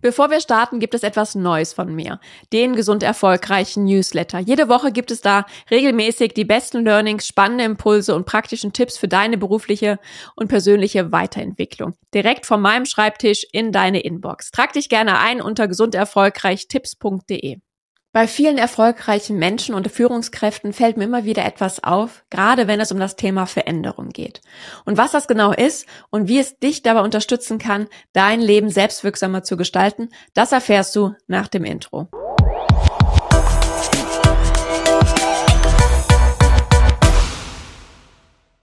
Bevor wir starten, gibt es etwas Neues von mir. Den gesund erfolgreichen Newsletter. Jede Woche gibt es da regelmäßig die besten Learnings, spannende Impulse und praktischen Tipps für deine berufliche und persönliche Weiterentwicklung. Direkt von meinem Schreibtisch in deine Inbox. Trag dich gerne ein unter gesunderfolgreichtipps.de. Bei vielen erfolgreichen Menschen und Führungskräften fällt mir immer wieder etwas auf, gerade wenn es um das Thema Veränderung geht. Und was das genau ist und wie es dich dabei unterstützen kann, dein Leben selbstwirksamer zu gestalten, das erfährst du nach dem Intro.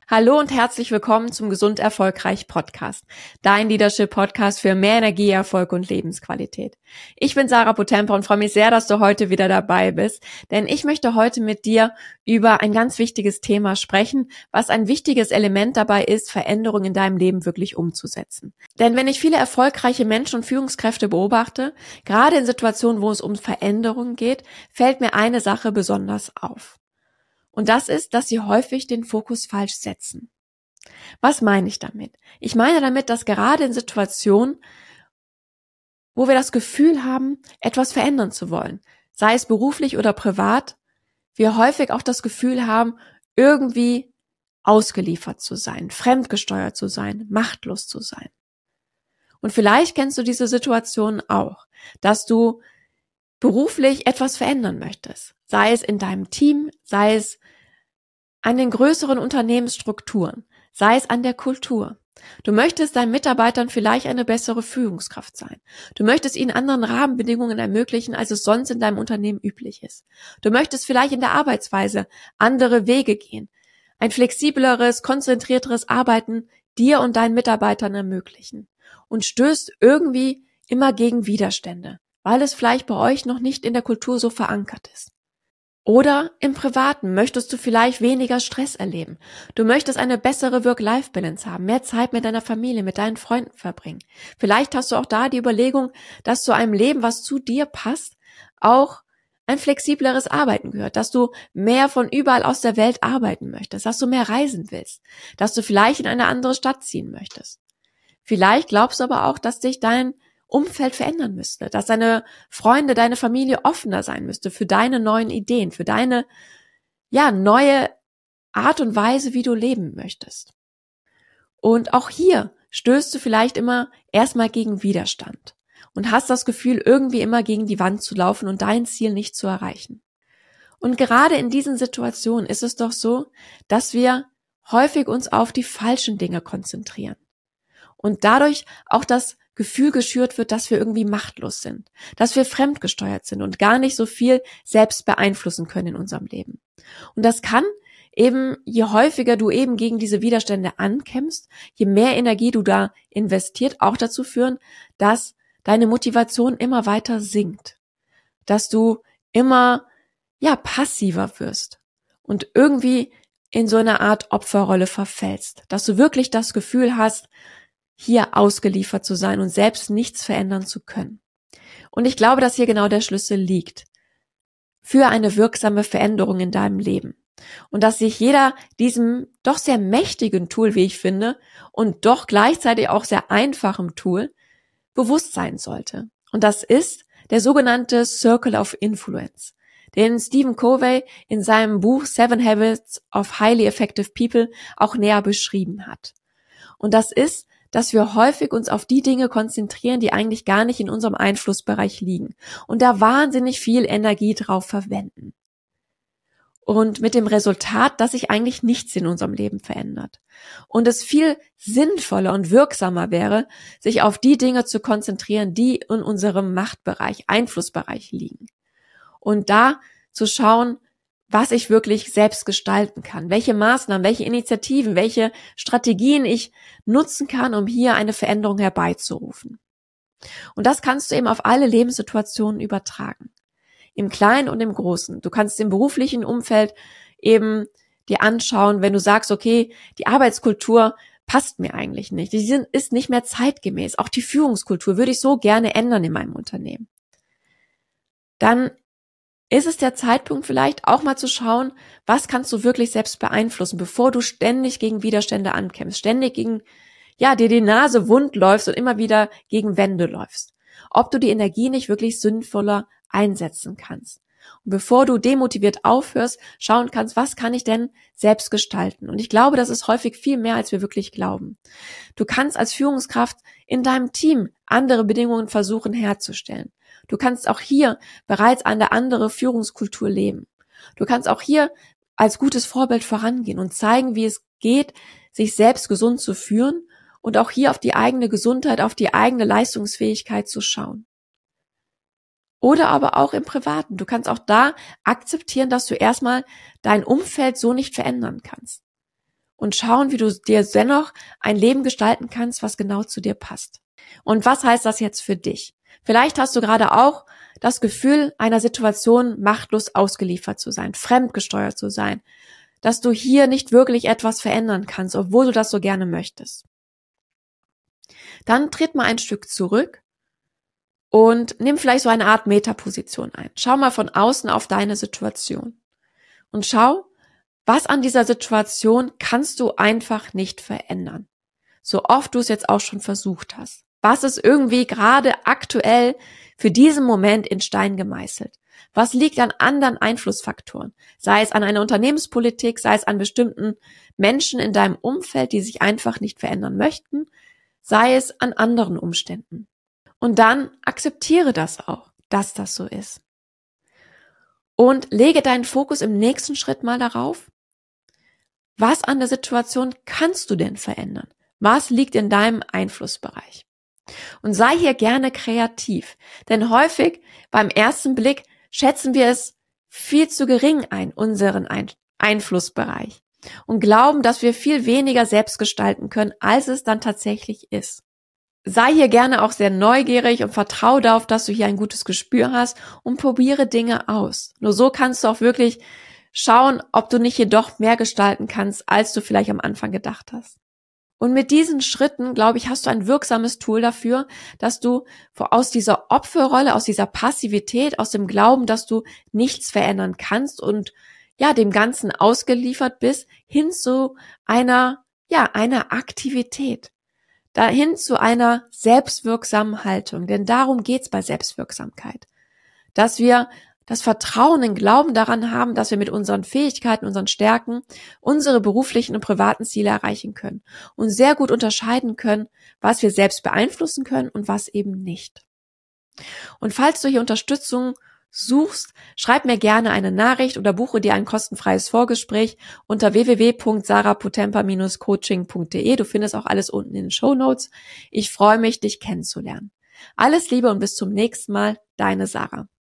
Hallo und herzlich willkommen zum Gesund Erfolgreich Podcast, dein Leadership Podcast für mehr Energie, Erfolg und Lebensqualität. Ich bin Sarah Potempa und freue mich sehr, dass du heute wieder dabei bist, denn ich möchte heute mit dir über ein ganz wichtiges Thema sprechen, was ein wichtiges Element dabei ist, Veränderungen in deinem Leben wirklich umzusetzen. Denn wenn ich viele erfolgreiche Menschen und Führungskräfte beobachte, gerade in Situationen, wo es um Veränderungen geht, fällt mir eine Sache besonders auf. Und das ist, dass sie häufig den Fokus falsch setzen. Was meine ich damit? Ich meine damit, dass gerade in Situationen, wo wir das Gefühl haben, etwas verändern zu wollen, sei es beruflich oder privat, wir häufig auch das Gefühl haben, irgendwie ausgeliefert zu sein, fremdgesteuert zu sein, machtlos zu sein. Und vielleicht kennst du diese Situation auch, dass du beruflich etwas verändern möchtest, sei es in deinem Team, sei es an den größeren Unternehmensstrukturen, sei es an der Kultur. Du möchtest deinen Mitarbeitern vielleicht eine bessere Führungskraft sein. Du möchtest ihnen anderen Rahmenbedingungen ermöglichen, als es sonst in deinem Unternehmen üblich ist. Du möchtest vielleicht in der Arbeitsweise andere Wege gehen, ein flexibleres, konzentrierteres Arbeiten dir und deinen Mitarbeitern ermöglichen und stößt irgendwie immer gegen Widerstände, weil es vielleicht bei euch noch nicht in der Kultur so verankert ist. Oder im Privaten möchtest du vielleicht weniger Stress erleben. Du möchtest eine bessere Work-Life-Balance haben, mehr Zeit mit deiner Familie, mit deinen Freunden verbringen. Vielleicht hast du auch da die Überlegung, dass zu einem Leben, was zu dir passt, auch ein flexibleres Arbeiten gehört, dass du mehr von überall aus der Welt arbeiten möchtest, dass du mehr reisen willst, dass du vielleicht in eine andere Stadt ziehen möchtest. Vielleicht glaubst du aber auch, dass dich dein Umfeld verändern müsste, dass deine Freunde, deine Familie offener sein müsste für deine neuen Ideen, für deine, ja, neue Art und Weise, wie du leben möchtest. Und auch hier stößt du vielleicht immer erstmal gegen Widerstand und hast das Gefühl, irgendwie immer gegen die Wand zu laufen und dein Ziel nicht zu erreichen. Und gerade in diesen Situationen ist es doch so, dass wir häufig uns auf die falschen Dinge konzentrieren und dadurch auch das Gefühl geschürt wird, dass wir irgendwie machtlos sind, dass wir fremdgesteuert sind und gar nicht so viel selbst beeinflussen können in unserem Leben. Und das kann eben, je häufiger du eben gegen diese Widerstände ankämpfst, je mehr Energie du da investiert, auch dazu führen, dass deine Motivation immer weiter sinkt, dass du immer, ja, passiver wirst und irgendwie in so eine Art Opferrolle verfällst, dass du wirklich das Gefühl hast, hier ausgeliefert zu sein und selbst nichts verändern zu können. Und ich glaube, dass hier genau der Schlüssel liegt für eine wirksame Veränderung in deinem Leben. Und dass sich jeder diesem doch sehr mächtigen Tool, wie ich finde, und doch gleichzeitig auch sehr einfachem Tool bewusst sein sollte. Und das ist der sogenannte Circle of Influence, den Stephen Covey in seinem Buch Seven Habits of Highly Effective People auch näher beschrieben hat. Und das ist dass wir häufig uns auf die Dinge konzentrieren, die eigentlich gar nicht in unserem Einflussbereich liegen und da wahnsinnig viel Energie drauf verwenden. Und mit dem Resultat, dass sich eigentlich nichts in unserem Leben verändert. Und es viel sinnvoller und wirksamer wäre, sich auf die Dinge zu konzentrieren, die in unserem Machtbereich, Einflussbereich liegen. Und da zu schauen, was ich wirklich selbst gestalten kann, welche Maßnahmen, welche Initiativen, welche Strategien ich nutzen kann, um hier eine Veränderung herbeizurufen. Und das kannst du eben auf alle Lebenssituationen übertragen. Im Kleinen und im Großen. Du kannst im beruflichen Umfeld eben dir anschauen, wenn du sagst, okay, die Arbeitskultur passt mir eigentlich nicht. Die ist nicht mehr zeitgemäß. Auch die Führungskultur würde ich so gerne ändern in meinem Unternehmen. Dann ist es der Zeitpunkt vielleicht auch mal zu schauen, was kannst du wirklich selbst beeinflussen, bevor du ständig gegen Widerstände ankämpfst, ständig gegen, ja, dir die Nase wund läufst und immer wieder gegen Wände läufst. ob du die Energie nicht wirklich sinnvoller einsetzen kannst. Und bevor du demotiviert aufhörst, schauen kannst, was kann ich denn selbst gestalten? Und ich glaube, das ist häufig viel mehr, als wir wirklich glauben. Du kannst als Führungskraft in deinem Team andere Bedingungen versuchen herzustellen. Du kannst auch hier bereits eine andere Führungskultur leben. Du kannst auch hier als gutes Vorbild vorangehen und zeigen, wie es geht, sich selbst gesund zu führen und auch hier auf die eigene Gesundheit, auf die eigene Leistungsfähigkeit zu schauen. Oder aber auch im Privaten. Du kannst auch da akzeptieren, dass du erstmal dein Umfeld so nicht verändern kannst. Und schauen, wie du dir dennoch ein Leben gestalten kannst, was genau zu dir passt. Und was heißt das jetzt für dich? Vielleicht hast du gerade auch das Gefühl, einer Situation machtlos ausgeliefert zu sein, fremdgesteuert zu sein, dass du hier nicht wirklich etwas verändern kannst, obwohl du das so gerne möchtest. Dann tritt mal ein Stück zurück und nimm vielleicht so eine Art Metaposition ein. Schau mal von außen auf deine Situation und schau, was an dieser Situation kannst du einfach nicht verändern. So oft du es jetzt auch schon versucht hast. Was ist irgendwie gerade aktuell für diesen Moment in Stein gemeißelt? Was liegt an anderen Einflussfaktoren? Sei es an einer Unternehmenspolitik, sei es an bestimmten Menschen in deinem Umfeld, die sich einfach nicht verändern möchten, sei es an anderen Umständen. Und dann akzeptiere das auch, dass das so ist. Und lege deinen Fokus im nächsten Schritt mal darauf, was an der Situation kannst du denn verändern? Was liegt in deinem Einflussbereich? Und sei hier gerne kreativ, denn häufig beim ersten Blick schätzen wir es viel zu gering ein, unseren ein Einflussbereich, und glauben, dass wir viel weniger selbst gestalten können, als es dann tatsächlich ist sei hier gerne auch sehr neugierig und vertraue darauf, dass du hier ein gutes Gespür hast und probiere Dinge aus. Nur so kannst du auch wirklich schauen, ob du nicht hier doch mehr gestalten kannst, als du vielleicht am Anfang gedacht hast. Und mit diesen Schritten, glaube ich, hast du ein wirksames Tool dafür, dass du aus dieser Opferrolle, aus dieser Passivität, aus dem Glauben, dass du nichts verändern kannst und ja, dem Ganzen ausgeliefert bist, hin zu einer, ja, einer Aktivität dahin zu einer selbstwirksamen Haltung. Denn darum geht's bei Selbstwirksamkeit. Dass wir das Vertrauen, den Glauben daran haben, dass wir mit unseren Fähigkeiten, unseren Stärken unsere beruflichen und privaten Ziele erreichen können und sehr gut unterscheiden können, was wir selbst beeinflussen können und was eben nicht. Und falls du hier Unterstützung suchst, schreib mir gerne eine Nachricht oder buche dir ein kostenfreies Vorgespräch unter www.sarapotempa-coaching.de. Du findest auch alles unten in den Show Notes. Ich freue mich, dich kennenzulernen. Alles Liebe und bis zum nächsten Mal, deine Sarah.